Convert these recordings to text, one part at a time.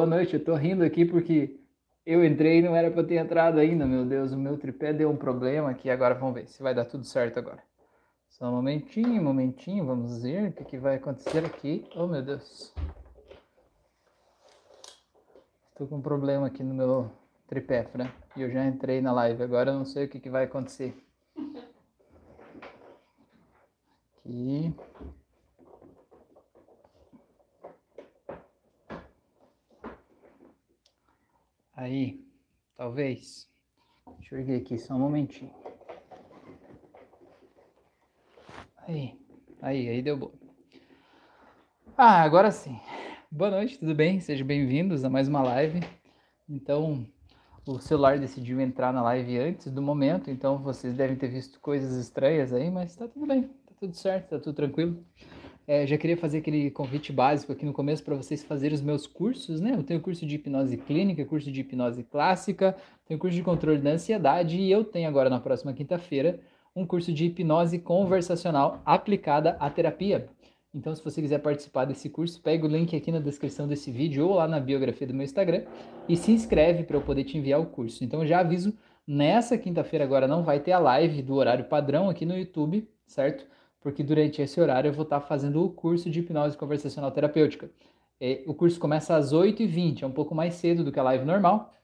Boa noite, eu tô rindo aqui porque eu entrei e não era para ter entrado ainda, meu Deus, o meu tripé deu um problema aqui, agora vamos ver se vai dar tudo certo agora. Só um momentinho, um momentinho, vamos ver o que, que vai acontecer aqui. Oh, meu Deus. Estou com um problema aqui no meu tripé, Fran. E eu já entrei na live, agora eu não sei o que, que vai acontecer. Aqui. Aí, talvez. Deixa eu ver aqui só um momentinho. Aí, aí, aí deu bom. Ah, agora sim. Boa noite, tudo bem? Sejam bem-vindos a mais uma live. Então, o celular decidiu entrar na live antes do momento, então vocês devem ter visto coisas estranhas aí, mas tá tudo bem, tá tudo certo, tá tudo tranquilo. É, já queria fazer aquele convite básico aqui no começo para vocês fazerem os meus cursos, né? Eu tenho curso de hipnose clínica, curso de hipnose clássica, tenho curso de controle da ansiedade e eu tenho agora na próxima quinta-feira um curso de hipnose conversacional aplicada à terapia. Então, se você quiser participar desse curso, pega o link aqui na descrição desse vídeo ou lá na biografia do meu Instagram e se inscreve para eu poder te enviar o curso. Então, já aviso, nessa quinta-feira agora não vai ter a live do horário padrão aqui no YouTube, certo? Porque durante esse horário eu vou estar fazendo o curso de hipnose conversacional terapêutica. É, o curso começa às 8h20, é um pouco mais cedo do que a live normal,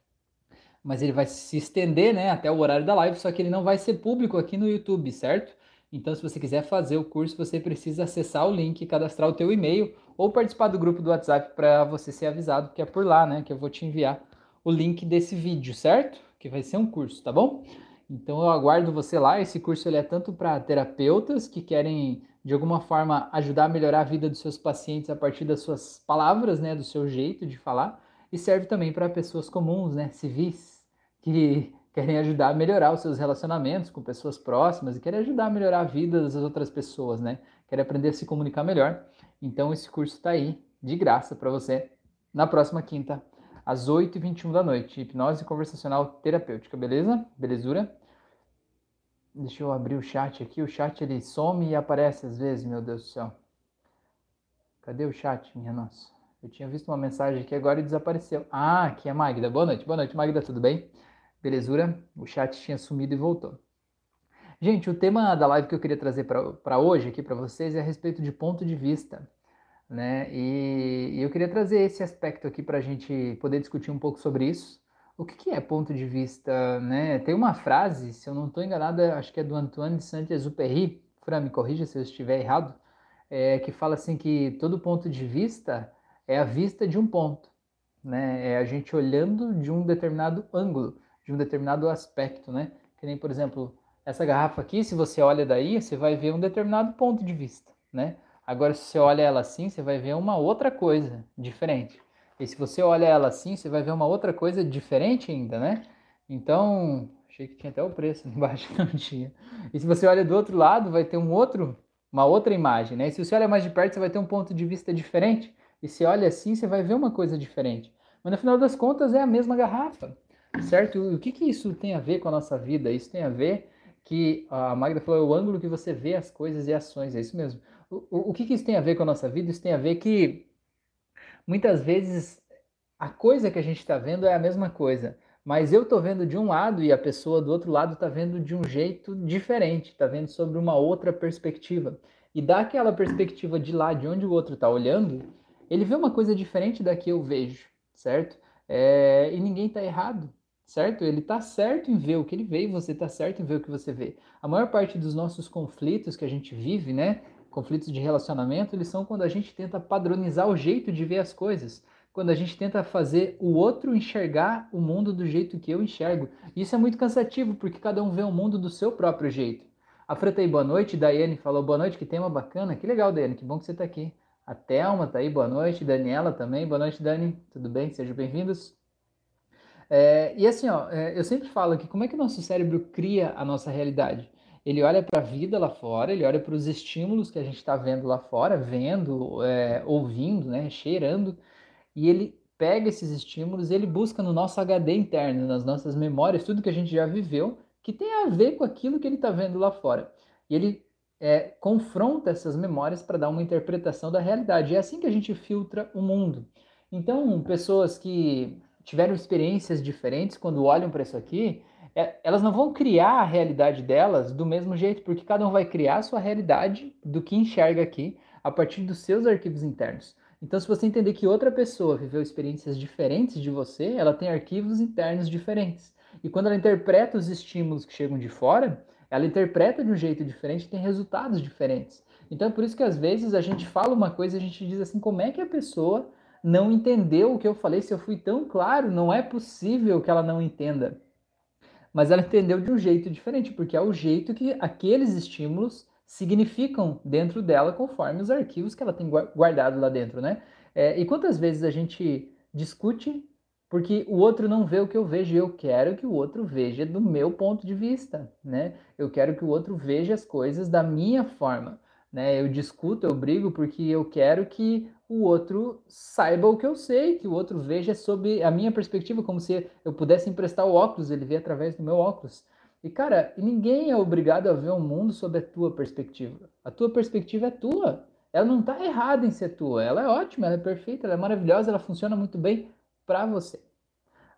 mas ele vai se estender né, até o horário da live, só que ele não vai ser público aqui no YouTube, certo? Então, se você quiser fazer o curso, você precisa acessar o link, cadastrar o teu e-mail ou participar do grupo do WhatsApp para você ser avisado que é por lá, né? Que eu vou te enviar o link desse vídeo, certo? Que vai ser um curso, tá bom? Então eu aguardo você lá. Esse curso ele é tanto para terapeutas que querem de alguma forma ajudar a melhorar a vida dos seus pacientes a partir das suas palavras, né, do seu jeito de falar, e serve também para pessoas comuns, né, civis, que querem ajudar a melhorar os seus relacionamentos com pessoas próximas e querem ajudar a melhorar a vida das outras pessoas, né? Querem aprender a se comunicar melhor. Então esse curso está aí de graça para você na próxima quinta às 8h21 da noite. Hipnose conversacional terapêutica, beleza? Belezura? Deixa eu abrir o chat aqui. O chat ele some e aparece às vezes, meu Deus do céu. Cadê o chat, minha nossa? Eu tinha visto uma mensagem aqui agora e desapareceu. Ah, aqui é Magda. Boa noite. Boa noite, Magda, tudo bem? Belezura? O chat tinha sumido e voltou. Gente, o tema da live que eu queria trazer para hoje aqui para vocês é a respeito de ponto de vista né? E, e eu queria trazer esse aspecto aqui para a gente poder discutir um pouco sobre isso. O que, que, é ponto de vista, né? Tem uma frase, se eu não estou enganado, acho que é do Antoine de Saint-Exupéry, Fran, me corrija se eu estiver errado, é, que fala assim que todo ponto de vista é a vista de um ponto, né? É a gente olhando de um determinado ângulo, de um determinado aspecto, né? Que nem, por exemplo, essa garrafa aqui, se você olha daí, você vai ver um determinado ponto de vista, né? Agora, se você olha ela assim, você vai ver uma outra coisa diferente. E se você olha ela assim, você vai ver uma outra coisa diferente ainda, né? Então, achei que tinha até o preço embaixo, não tinha. E se você olha do outro lado, vai ter um outro, uma outra imagem, né? E se você olha mais de perto, você vai ter um ponto de vista diferente. E se olha assim, você vai ver uma coisa diferente. Mas no final das contas é a mesma garrafa, certo? E o que, que isso tem a ver com a nossa vida? Isso tem a ver que a Magda falou, é o ângulo que você vê as coisas e ações, é isso mesmo. O, o que, que isso tem a ver com a nossa vida? Isso tem a ver que muitas vezes a coisa que a gente está vendo é a mesma coisa, mas eu estou vendo de um lado e a pessoa do outro lado está vendo de um jeito diferente, está vendo sobre uma outra perspectiva. E daquela perspectiva de lá, de onde o outro está olhando, ele vê uma coisa diferente da que eu vejo, certo? É, e ninguém está errado, certo? Ele está certo em ver o que ele vê e você está certo em ver o que você vê. A maior parte dos nossos conflitos que a gente vive, né, conflitos de relacionamento, eles são quando a gente tenta padronizar o jeito de ver as coisas, quando a gente tenta fazer o outro enxergar o mundo do jeito que eu enxergo. Isso é muito cansativo, porque cada um vê o mundo do seu próprio jeito. A Fran tá aí, boa noite. Daiane falou boa noite, que tema bacana. Que legal, Daiane, que bom que você está aqui. A Thelma tá aí, boa noite. Daniela também, boa noite, Dani. Tudo bem? Sejam bem-vindos. É, e assim, ó, é, eu sempre falo que como é que o nosso cérebro cria a nossa realidade? Ele olha para a vida lá fora, ele olha para os estímulos que a gente está vendo lá fora, vendo, é, ouvindo, né, cheirando, e ele pega esses estímulos, ele busca no nosso HD interno, nas nossas memórias, tudo que a gente já viveu, que tem a ver com aquilo que ele está vendo lá fora. E ele é, confronta essas memórias para dar uma interpretação da realidade. É assim que a gente filtra o mundo. Então, pessoas que tiveram experiências diferentes quando olham para isso aqui, elas não vão criar a realidade delas do mesmo jeito, porque cada um vai criar a sua realidade do que enxerga aqui a partir dos seus arquivos internos. Então, se você entender que outra pessoa viveu experiências diferentes de você, ela tem arquivos internos diferentes. E quando ela interpreta os estímulos que chegam de fora, ela interpreta de um jeito diferente e tem resultados diferentes. Então, é por isso que às vezes a gente fala uma coisa e a gente diz assim: como é que a pessoa não entendeu o que eu falei? Se eu fui tão claro, não é possível que ela não entenda. Mas ela entendeu de um jeito diferente, porque é o jeito que aqueles estímulos significam dentro dela conforme os arquivos que ela tem guardado lá dentro, né? É, e quantas vezes a gente discute porque o outro não vê o que eu vejo eu quero que o outro veja do meu ponto de vista, né? Eu quero que o outro veja as coisas da minha forma, né? Eu discuto, eu brigo porque eu quero que o outro saiba o que eu sei, que o outro veja sob a minha perspectiva, como se eu pudesse emprestar o óculos, ele vê através do meu óculos. E cara, ninguém é obrigado a ver o mundo sob a tua perspectiva. A tua perspectiva é tua. Ela não está errada em ser tua. Ela é ótima, ela é perfeita, ela é maravilhosa, ela funciona muito bem para você.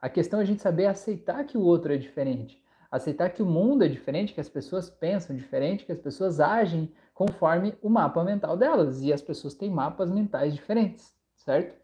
A questão é a gente saber aceitar que o outro é diferente, aceitar que o mundo é diferente, que as pessoas pensam diferente, que as pessoas agem conforme o mapa mental delas e as pessoas têm mapas mentais diferentes, certo?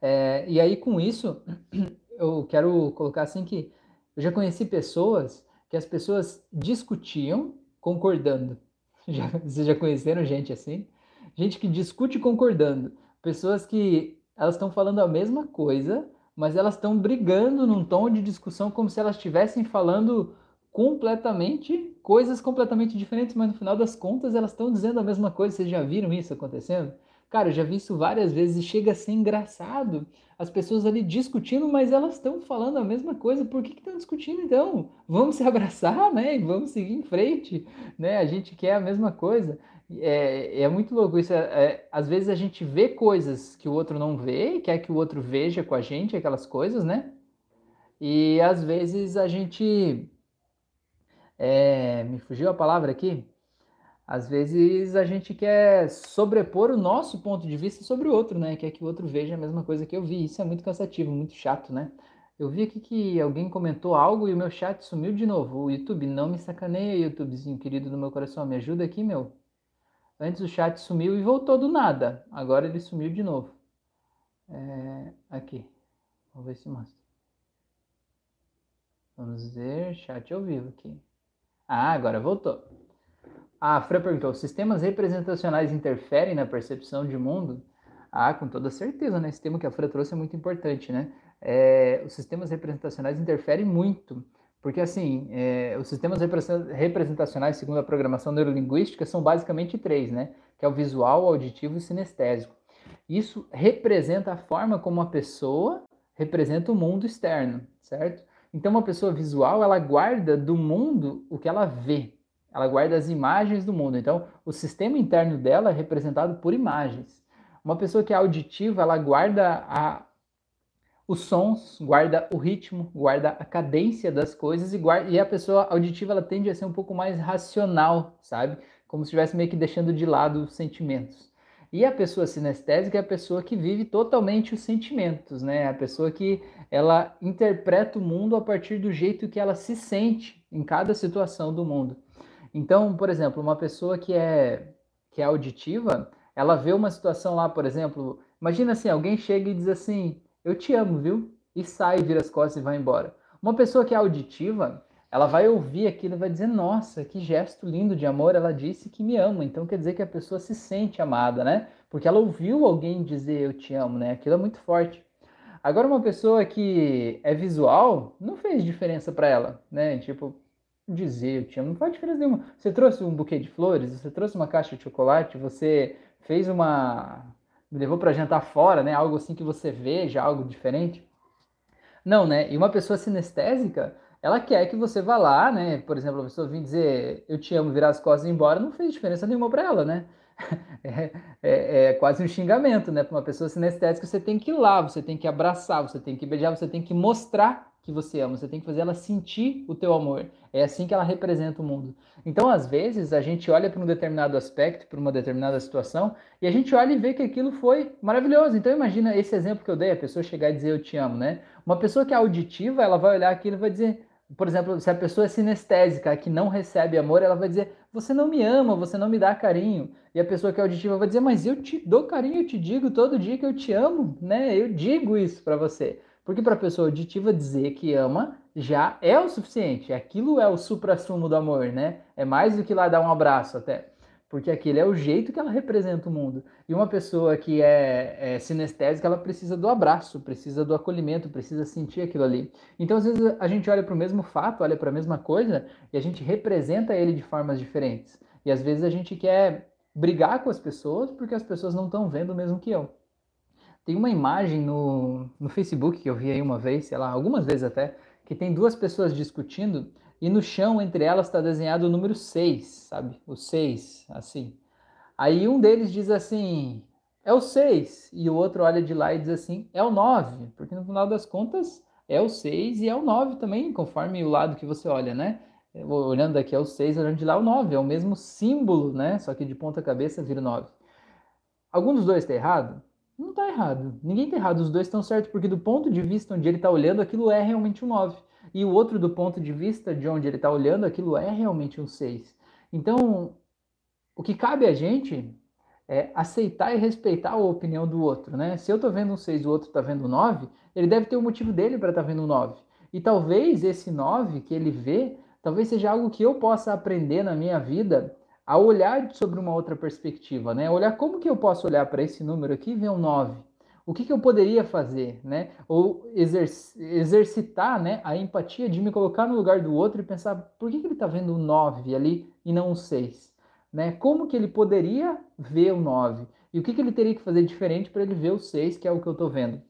É, e aí com isso eu quero colocar assim que eu já conheci pessoas que as pessoas discutiam concordando. Já, vocês já conheceram gente assim? Gente que discute concordando. Pessoas que elas estão falando a mesma coisa, mas elas estão brigando num tom de discussão como se elas estivessem falando completamente coisas completamente diferentes, mas no final das contas elas estão dizendo a mesma coisa. Vocês já viram isso acontecendo? Cara, eu já vi isso várias vezes e chega a ser engraçado. As pessoas ali discutindo, mas elas estão falando a mesma coisa. Por que estão discutindo então? Vamos se abraçar, né? E vamos seguir em frente, né? A gente quer a mesma coisa. É, é muito louco isso. É, é, às vezes a gente vê coisas que o outro não vê, quer que o outro veja com a gente aquelas coisas, né? E às vezes a gente. É, me fugiu a palavra aqui? às vezes a gente quer sobrepor o nosso ponto de vista sobre o outro, né? Quer que o outro veja a mesma coisa que eu vi. Isso é muito cansativo, muito chato, né? Eu vi aqui que alguém comentou algo e o meu chat sumiu de novo. O YouTube, não me sacaneia, YouTubezinho querido do meu coração. Me ajuda aqui, meu. Antes o chat sumiu e voltou do nada. Agora ele sumiu de novo. É... Aqui. Vamos ver se mostra. Vamos ver, chat ao vivo aqui. Ah, agora voltou. A Fran perguntou: sistemas representacionais interferem na percepção de mundo? Ah, com toda certeza, né? Esse tema que a Fran trouxe é muito importante, né? É, os sistemas representacionais interferem muito, porque assim, é, os sistemas representacionais, segundo a programação neurolinguística, são basicamente três, né? Que é o visual, o auditivo e o sinestésico. Isso representa a forma como a pessoa representa o mundo externo, certo? Então, uma pessoa visual, ela guarda do mundo o que ela vê, ela guarda as imagens do mundo. Então, o sistema interno dela é representado por imagens. Uma pessoa que é auditiva, ela guarda a, os sons, guarda o ritmo, guarda a cadência das coisas e, guarda, e a pessoa auditiva ela tende a ser um pouco mais racional, sabe? Como se estivesse meio que deixando de lado os sentimentos. E a pessoa sinestésica é a pessoa que vive totalmente os sentimentos, né? A pessoa que ela interpreta o mundo a partir do jeito que ela se sente em cada situação do mundo. Então, por exemplo, uma pessoa que é, que é auditiva, ela vê uma situação lá, por exemplo, imagina assim, alguém chega e diz assim, eu te amo, viu? E sai, vira as costas e vai embora. Uma pessoa que é auditiva, ela vai ouvir aquilo e vai dizer, nossa, que gesto lindo de amor, ela disse que me ama. Então quer dizer que a pessoa se sente amada, né? Porque ela ouviu alguém dizer eu te amo, né? Aquilo é muito forte. Agora uma pessoa que é visual, não fez diferença para ela, né? Tipo, dizer eu te amo, não faz diferença nenhuma. Você trouxe um buquê de flores, você trouxe uma caixa de chocolate, você fez uma. me levou para jantar fora, né? Algo assim que você veja, algo diferente. Não, né? E uma pessoa sinestésica, ela quer que você vá lá, né? Por exemplo, a pessoa vir dizer eu te amo, virar as costas e ir embora, não fez diferença nenhuma para ela, né? É, é, é, quase um xingamento, né? Para uma pessoa sinestésica, você tem que ir lá, você tem que abraçar, você tem que beijar, você tem que mostrar que você ama, você tem que fazer ela sentir o teu amor. É assim que ela representa o mundo. Então, às vezes, a gente olha para um determinado aspecto, para uma determinada situação, e a gente olha e vê que aquilo foi maravilhoso. Então, imagina esse exemplo que eu dei, a pessoa chegar e dizer eu te amo, né? Uma pessoa que é auditiva, ela vai olhar aquilo e vai dizer, por exemplo, se a pessoa é sinestésica, que não recebe amor, ela vai dizer, você não me ama, você não me dá carinho. E a pessoa que é auditiva vai dizer, mas eu te dou carinho, eu te digo todo dia que eu te amo, né? Eu digo isso para você. Porque para a pessoa auditiva dizer que ama já é o suficiente. Aquilo é o supra-sumo do amor, né? É mais do que lá dar um abraço até. Porque aquele é o jeito que ela representa o mundo. E uma pessoa que é, é sinestésica, ela precisa do abraço, precisa do acolhimento, precisa sentir aquilo ali. Então, às vezes, a gente olha para o mesmo fato, olha para a mesma coisa e a gente representa ele de formas diferentes. E às vezes a gente quer brigar com as pessoas porque as pessoas não estão vendo o mesmo que eu. Tem uma imagem no, no Facebook que eu vi aí uma vez, sei lá, algumas vezes até, que tem duas pessoas discutindo e no chão entre elas está desenhado o número 6, sabe? O 6, assim. Aí um deles diz assim, é o 6, e o outro olha de lá e diz assim, é o 9, porque no final das contas é o 6 e é o 9 também, conforme o lado que você olha, né? Olhando daqui é o 6, olhando de lá é o 9, é o mesmo símbolo, né? Só que de ponta cabeça vira o 9. Algum dos dois está errado? Não está errado. Ninguém está errado. Os dois estão certos, porque do ponto de vista onde ele está olhando, aquilo é realmente um 9. E o outro, do ponto de vista de onde ele está olhando, aquilo é realmente um 6. Então, o que cabe a gente é aceitar e respeitar a opinião do outro, né? Se eu estou vendo um 6 e o outro está vendo um 9, ele deve ter o um motivo dele para tá vendo um 9. E talvez esse 9 que ele vê, talvez seja algo que eu possa aprender na minha vida a olhar sobre uma outra perspectiva, né? Olhar como que eu posso olhar para esse número aqui e ver um 9. O que, que eu poderia fazer, né? Ou exercitar né, a empatia de me colocar no lugar do outro e pensar por que, que ele está vendo um 9 ali e não um 6? Né? Como que ele poderia ver o 9? E o que, que ele teria que fazer diferente para ele ver o 6, que é o que eu estou vendo?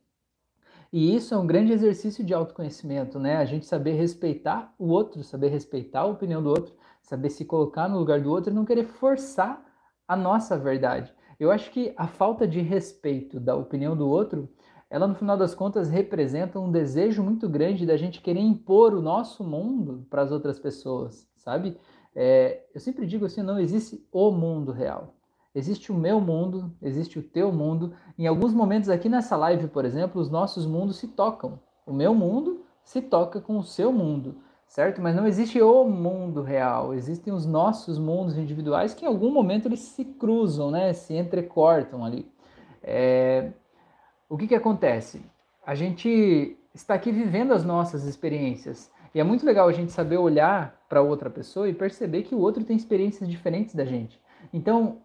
E isso é um grande exercício de autoconhecimento, né? A gente saber respeitar o outro, saber respeitar a opinião do outro saber se colocar no lugar do outro e não querer forçar a nossa verdade. Eu acho que a falta de respeito da opinião do outro, ela no final das contas representa um desejo muito grande da gente querer impor o nosso mundo para as outras pessoas, sabe? É, eu sempre digo assim, não existe o mundo real. Existe o meu mundo, existe o teu mundo. Em alguns momentos aqui nessa live, por exemplo, os nossos mundos se tocam. O meu mundo se toca com o seu mundo certo? Mas não existe o mundo real, existem os nossos mundos individuais que em algum momento eles se cruzam, né? Se entrecortam ali. É... O que que acontece? A gente está aqui vivendo as nossas experiências e é muito legal a gente saber olhar para outra pessoa e perceber que o outro tem experiências diferentes da gente. Então,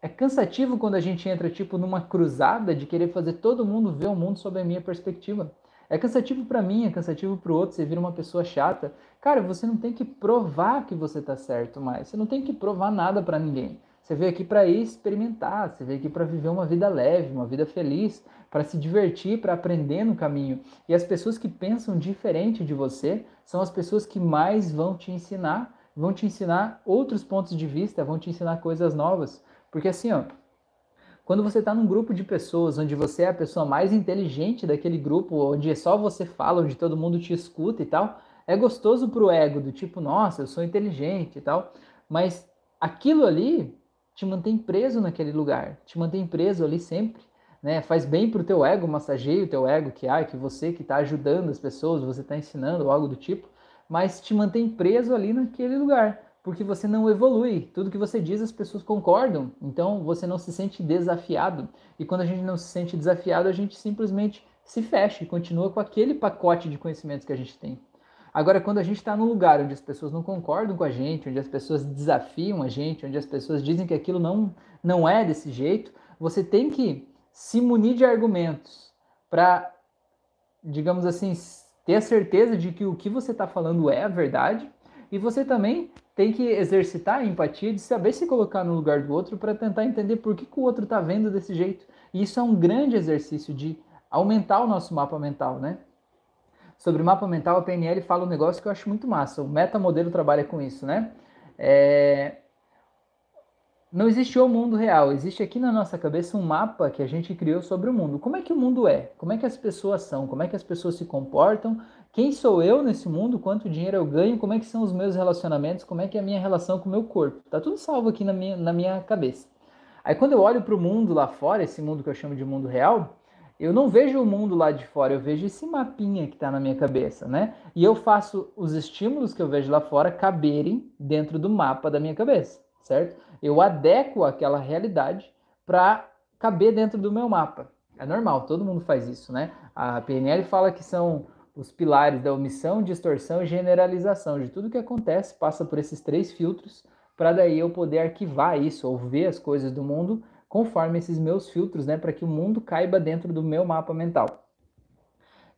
é cansativo quando a gente entra tipo numa cruzada de querer fazer todo mundo ver o mundo sob a minha perspectiva. É cansativo para mim, é cansativo para o outro, você vira uma pessoa chata. Cara, você não tem que provar que você tá certo mais. Você não tem que provar nada para ninguém. Você veio aqui para experimentar, você veio aqui para viver uma vida leve, uma vida feliz, para se divertir, para aprender no caminho. E as pessoas que pensam diferente de você são as pessoas que mais vão te ensinar, vão te ensinar outros pontos de vista, vão te ensinar coisas novas. Porque assim, ó, quando você está num grupo de pessoas onde você é a pessoa mais inteligente daquele grupo, onde só você fala, onde todo mundo te escuta e tal, é gostoso pro ego, do tipo, nossa, eu sou inteligente e tal, mas aquilo ali te mantém preso naquele lugar, te mantém preso ali sempre, né? Faz bem pro teu ego, massageia o teu ego, que ah, que você que está ajudando as pessoas, você está ensinando algo do tipo, mas te mantém preso ali naquele lugar porque você não evolui. Tudo que você diz as pessoas concordam, então você não se sente desafiado. E quando a gente não se sente desafiado, a gente simplesmente se fecha e continua com aquele pacote de conhecimentos que a gente tem. Agora, quando a gente está num lugar onde as pessoas não concordam com a gente, onde as pessoas desafiam a gente, onde as pessoas dizem que aquilo não, não é desse jeito, você tem que se munir de argumentos para, digamos assim, ter a certeza de que o que você está falando é a verdade e você também tem que exercitar a empatia de saber se colocar no lugar do outro para tentar entender por que, que o outro está vendo desse jeito. E isso é um grande exercício de aumentar o nosso mapa mental, né? Sobre mapa mental, a PNL fala um negócio que eu acho muito massa. O metamodelo trabalha com isso, né? É... não existe o mundo real, existe aqui na nossa cabeça um mapa que a gente criou sobre o mundo. Como é que o mundo é? Como é que as pessoas são? Como é que as pessoas se comportam? Quem sou eu nesse mundo? Quanto dinheiro eu ganho? Como é que são os meus relacionamentos? Como é que é a minha relação com o meu corpo? Tá tudo salvo aqui na minha, na minha cabeça. Aí quando eu olho para o mundo lá fora, esse mundo que eu chamo de mundo real, eu não vejo o mundo lá de fora, eu vejo esse mapinha que está na minha cabeça, né? E eu faço os estímulos que eu vejo lá fora caberem dentro do mapa da minha cabeça, certo? Eu adequo aquela realidade para caber dentro do meu mapa. É normal, todo mundo faz isso, né? A PNL fala que são os pilares da omissão, distorção e generalização. De tudo que acontece, passa por esses três filtros para daí eu poder arquivar isso ou ver as coisas do mundo conforme esses meus filtros, né, para que o mundo caiba dentro do meu mapa mental.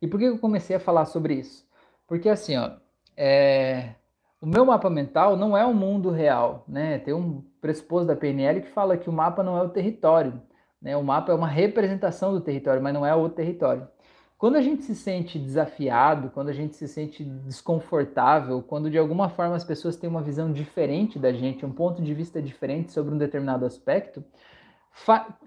E por que eu comecei a falar sobre isso? Porque assim, ó, é... o meu mapa mental não é o mundo real, né? Tem um pressuposto da PNL que fala que o mapa não é o território, né? O mapa é uma representação do território, mas não é o território. Quando a gente se sente desafiado, quando a gente se sente desconfortável, quando de alguma forma as pessoas têm uma visão diferente da gente, um ponto de vista diferente sobre um determinado aspecto,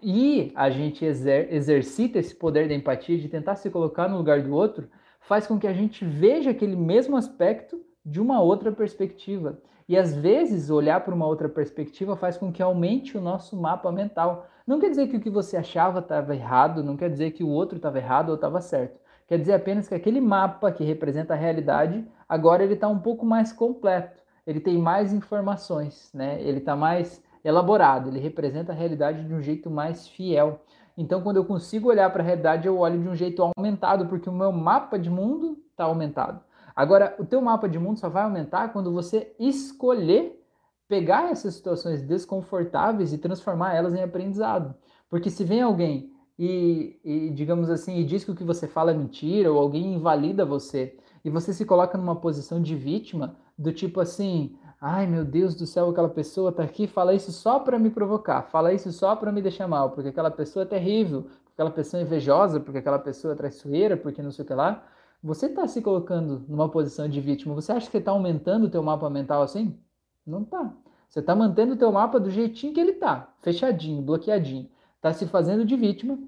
e a gente exer exercita esse poder da empatia de tentar se colocar no lugar do outro, faz com que a gente veja aquele mesmo aspecto de uma outra perspectiva. E às vezes olhar para uma outra perspectiva faz com que aumente o nosso mapa mental. Não quer dizer que o que você achava estava errado, não quer dizer que o outro estava errado ou estava certo. Quer dizer apenas que aquele mapa que representa a realidade, agora ele está um pouco mais completo. Ele tem mais informações, né? Ele está mais elaborado, ele representa a realidade de um jeito mais fiel. Então, quando eu consigo olhar para a realidade, eu olho de um jeito aumentado, porque o meu mapa de mundo está aumentado. Agora, o teu mapa de mundo só vai aumentar quando você escolher pegar essas situações desconfortáveis e transformar elas em aprendizado. Porque se vem alguém e, e, digamos assim, e diz que o que você fala é mentira, ou alguém invalida você, e você se coloca numa posição de vítima, do tipo assim, Ai, meu Deus do céu, aquela pessoa tá aqui, fala isso só para me provocar, fala isso só para me deixar mal, porque aquela pessoa é terrível, porque aquela pessoa é invejosa, porque aquela pessoa é traiçoeira, porque não sei o que lá. Você está se colocando numa posição de vítima. Você acha que está aumentando o teu mapa mental assim? Não está. Você está mantendo o teu mapa do jeitinho que ele está, fechadinho, bloqueadinho. Está se fazendo de vítima,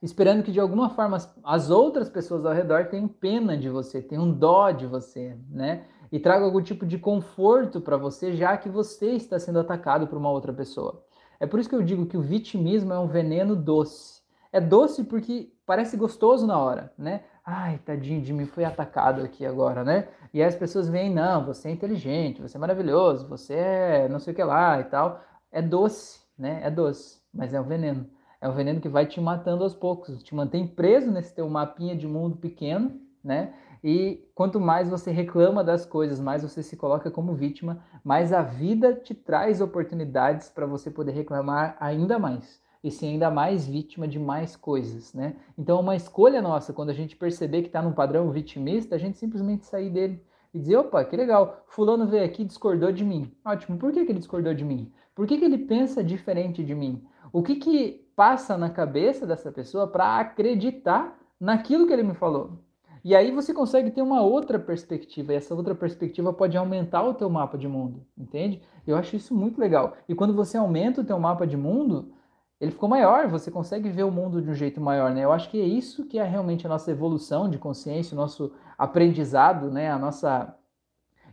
esperando que de alguma forma as, as outras pessoas ao redor tenham pena de você, tenham dó de você, né? e traga algum tipo de conforto para você, já que você está sendo atacado por uma outra pessoa. É por isso que eu digo que o vitimismo é um veneno doce. É doce porque parece gostoso na hora, né? Ai, tadinho de mim, foi atacado aqui agora, né? E aí as pessoas veem, não, você é inteligente, você é maravilhoso, você é não sei o que lá e tal. É doce, né? É doce, mas é um veneno. É um veneno que vai te matando aos poucos, te mantém preso nesse teu mapinha de mundo pequeno, né? E quanto mais você reclama das coisas, mais você se coloca como vítima, mais a vida te traz oportunidades para você poder reclamar ainda mais e ser ainda mais vítima de mais coisas, né? Então, uma escolha nossa, quando a gente perceber que está num padrão vitimista, a gente simplesmente sair dele e dizer, opa, que legal, fulano veio aqui e discordou de mim. Ótimo, por que, que ele discordou de mim? Por que, que ele pensa diferente de mim? O que, que passa na cabeça dessa pessoa para acreditar naquilo que ele me falou? E aí você consegue ter uma outra perspectiva, e essa outra perspectiva pode aumentar o teu mapa de mundo, entende? Eu acho isso muito legal. E quando você aumenta o teu mapa de mundo, ele ficou maior, você consegue ver o mundo de um jeito maior, né? Eu acho que é isso que é realmente a nossa evolução de consciência, o nosso aprendizado, né? A nossa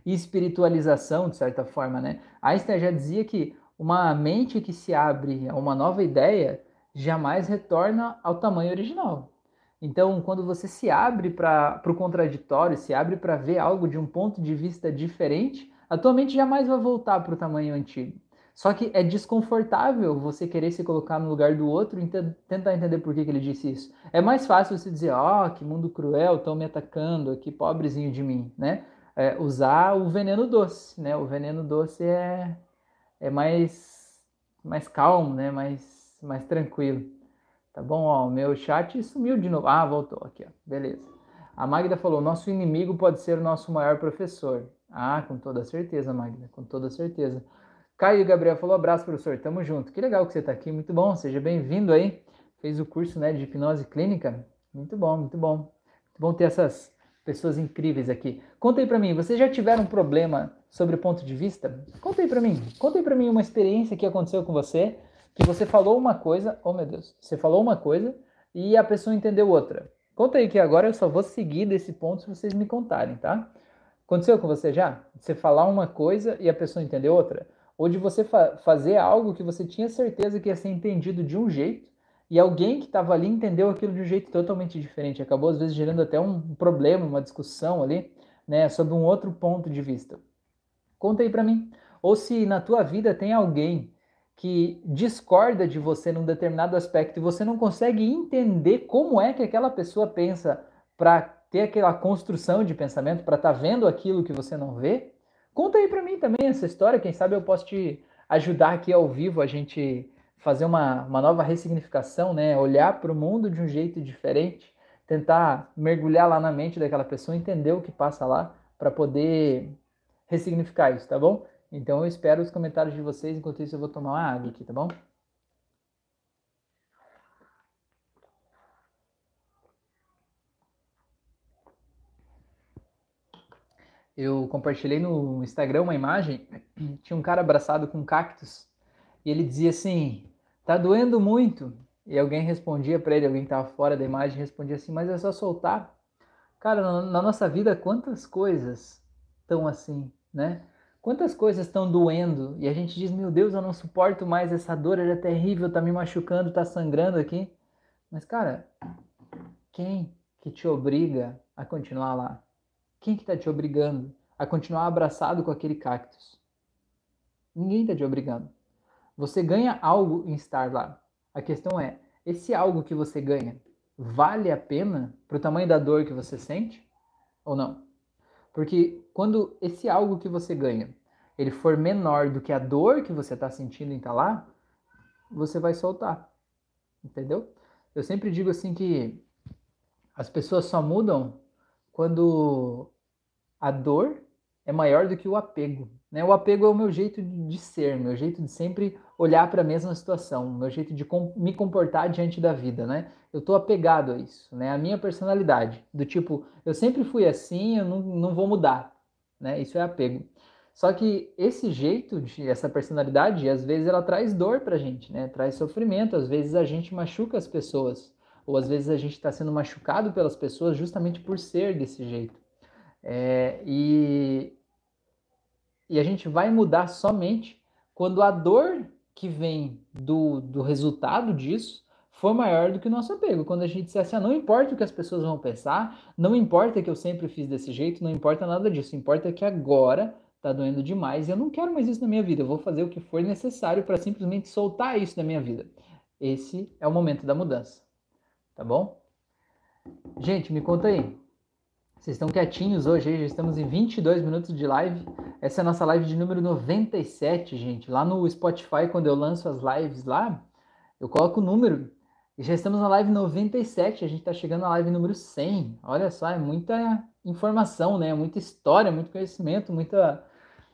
espiritualização, de certa forma, né? Einstein já dizia que uma mente que se abre a uma nova ideia jamais retorna ao tamanho original. Então, quando você se abre para o contraditório, se abre para ver algo de um ponto de vista diferente, a tua mente jamais vai voltar para o tamanho antigo. Só que é desconfortável você querer se colocar no lugar do outro e tentar entender por que, que ele disse isso. É mais fácil você dizer, ó, oh, que mundo cruel, estão me atacando, que pobrezinho de mim, né? É, usar o veneno doce, né? O veneno doce é, é mais, mais calmo, né? Mais, mais tranquilo. Tá bom? Ó, o meu chat sumiu de novo. Ah, voltou aqui, ó. Beleza. A Magda falou: nosso inimigo pode ser o nosso maior professor. Ah, com toda certeza, Magda, com toda certeza. Caio Gabriel falou: abraço, professor, tamo junto. Que legal que você está aqui, muito bom, seja bem-vindo aí. Fez o curso né, de hipnose clínica. Muito bom, muito bom. Muito bom ter essas pessoas incríveis aqui. Conta aí para mim, vocês já tiveram um problema sobre o ponto de vista? Conta aí para mim. Conta aí para mim uma experiência que aconteceu com você, que você falou uma coisa, oh meu Deus, você falou uma coisa e a pessoa entendeu outra. Conta aí que agora eu só vou seguir desse ponto se vocês me contarem, tá? Aconteceu com você já? Você falar uma coisa e a pessoa entender outra? Ou de você fa fazer algo que você tinha certeza que ia ser entendido de um jeito e alguém que estava ali entendeu aquilo de um jeito totalmente diferente. Acabou, às vezes, gerando até um problema, uma discussão ali, né, sobre um outro ponto de vista. Conta aí para mim. Ou se na tua vida tem alguém que discorda de você num determinado aspecto e você não consegue entender como é que aquela pessoa pensa para ter aquela construção de pensamento, para estar tá vendo aquilo que você não vê, conta aí para mim também essa história. Quem sabe eu posso te ajudar aqui ao vivo a gente fazer uma, uma nova ressignificação, né? Olhar para o mundo de um jeito diferente, tentar mergulhar lá na mente daquela pessoa, entender o que passa lá, para poder ressignificar isso, tá bom? Então eu espero os comentários de vocês, enquanto isso eu vou tomar uma água aqui, tá bom? Eu compartilhei no Instagram uma imagem, tinha um cara abraçado com um cactus, e ele dizia assim: tá doendo muito. E alguém respondia para ele, alguém que estava fora da imagem, respondia assim: mas é só soltar. Cara, na, nossa vida, quantas coisas estão assim, né? Quantas coisas estão doendo e a gente diz: meu Deus, eu não suporto mais essa dor, ela é terrível, tá me machucando, tá sangrando aqui. Mas, cara, quem que te obriga a continuar lá? Quem que tá te obrigando a continuar abraçado com aquele cactus? Ninguém tá te obrigando. Você ganha algo em estar lá. A questão é, esse algo que você ganha vale a pena para o tamanho da dor que você sente ou não? Porque quando esse algo que você ganha, ele for menor do que a dor que você está sentindo em estar tá lá, você vai soltar. Entendeu? Eu sempre digo assim que as pessoas só mudam quando a dor é maior do que o apego. Né? O apego é o meu jeito de ser, meu jeito de sempre olhar para a mesma situação, meu jeito de com me comportar diante da vida, né? Eu estou apegado a isso, né? A minha personalidade, do tipo, eu sempre fui assim, eu não, não vou mudar, né? Isso é apego. Só que esse jeito, de, essa personalidade, às vezes ela traz dor pra gente, né? Traz sofrimento, às vezes a gente machuca as pessoas, ou às vezes a gente está sendo machucado pelas pessoas justamente por ser desse jeito. É, e, e a gente vai mudar somente quando a dor que vem do, do resultado disso for maior do que o nosso apego. Quando a gente disser assim, ah, não importa o que as pessoas vão pensar, não importa que eu sempre fiz desse jeito, não importa nada disso, importa que agora tá doendo demais e eu não quero mais isso na minha vida, eu vou fazer o que for necessário para simplesmente soltar isso da minha vida. Esse é o momento da mudança, tá bom? Gente, me conta aí, vocês estão quietinhos hoje, já estamos em 22 minutos de live. Essa é a nossa live de número 97, gente. Lá no Spotify, quando eu lanço as lives lá, eu coloco o número. E já estamos na live 97, a gente está chegando na live número 100. Olha só, é muita informação, né? Muita história, muito conhecimento, muita,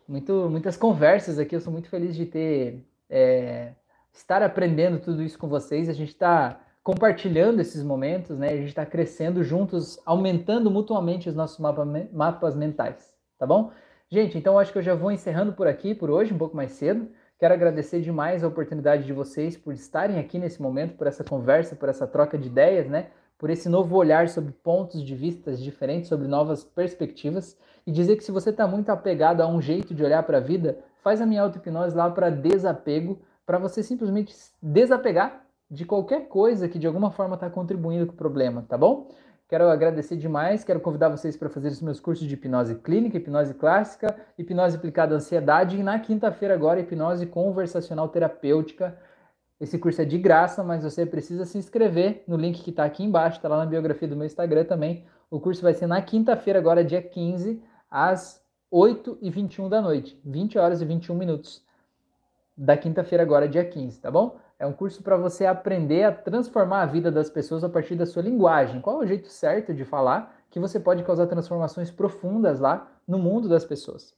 muito, muitas conversas aqui. Eu sou muito feliz de ter, é, estar aprendendo tudo isso com vocês. A gente está compartilhando esses momentos, né? A gente está crescendo juntos, aumentando mutuamente os nossos mapa, mapas mentais, tá bom? Gente, então acho que eu já vou encerrando por aqui, por hoje, um pouco mais cedo. Quero agradecer demais a oportunidade de vocês por estarem aqui nesse momento, por essa conversa, por essa troca de ideias, né? Por esse novo olhar sobre pontos de vistas diferentes, sobre novas perspectivas. E dizer que se você está muito apegado a um jeito de olhar para a vida, faz a minha auto-hipnose lá para desapego, para você simplesmente desapegar de qualquer coisa que de alguma forma está contribuindo com o problema, tá bom? Quero agradecer demais, quero convidar vocês para fazer os meus cursos de hipnose clínica, hipnose clássica, hipnose aplicada à ansiedade e na quinta-feira agora hipnose conversacional terapêutica. Esse curso é de graça, mas você precisa se inscrever no link que está aqui embaixo, está lá na biografia do meu Instagram também. O curso vai ser na quinta-feira agora, dia 15, às 8 e 21 da noite, 20 horas e 21 minutos da quinta-feira agora, dia 15, tá bom? É um curso para você aprender a transformar a vida das pessoas a partir da sua linguagem. Qual é o jeito certo de falar que você pode causar transformações profundas lá no mundo das pessoas?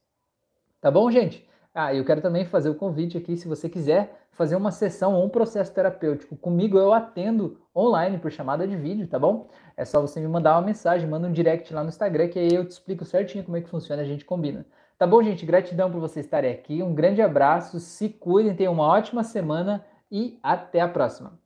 Tá bom, gente? Ah, eu quero também fazer o convite aqui, se você quiser fazer uma sessão ou um processo terapêutico comigo, eu atendo online por chamada de vídeo, tá bom? É só você me mandar uma mensagem, manda um direct lá no Instagram, que aí eu te explico certinho como é que funciona, a gente combina. Tá bom, gente? Gratidão por vocês estarem aqui. Um grande abraço, se cuidem, tenham uma ótima semana e até a próxima.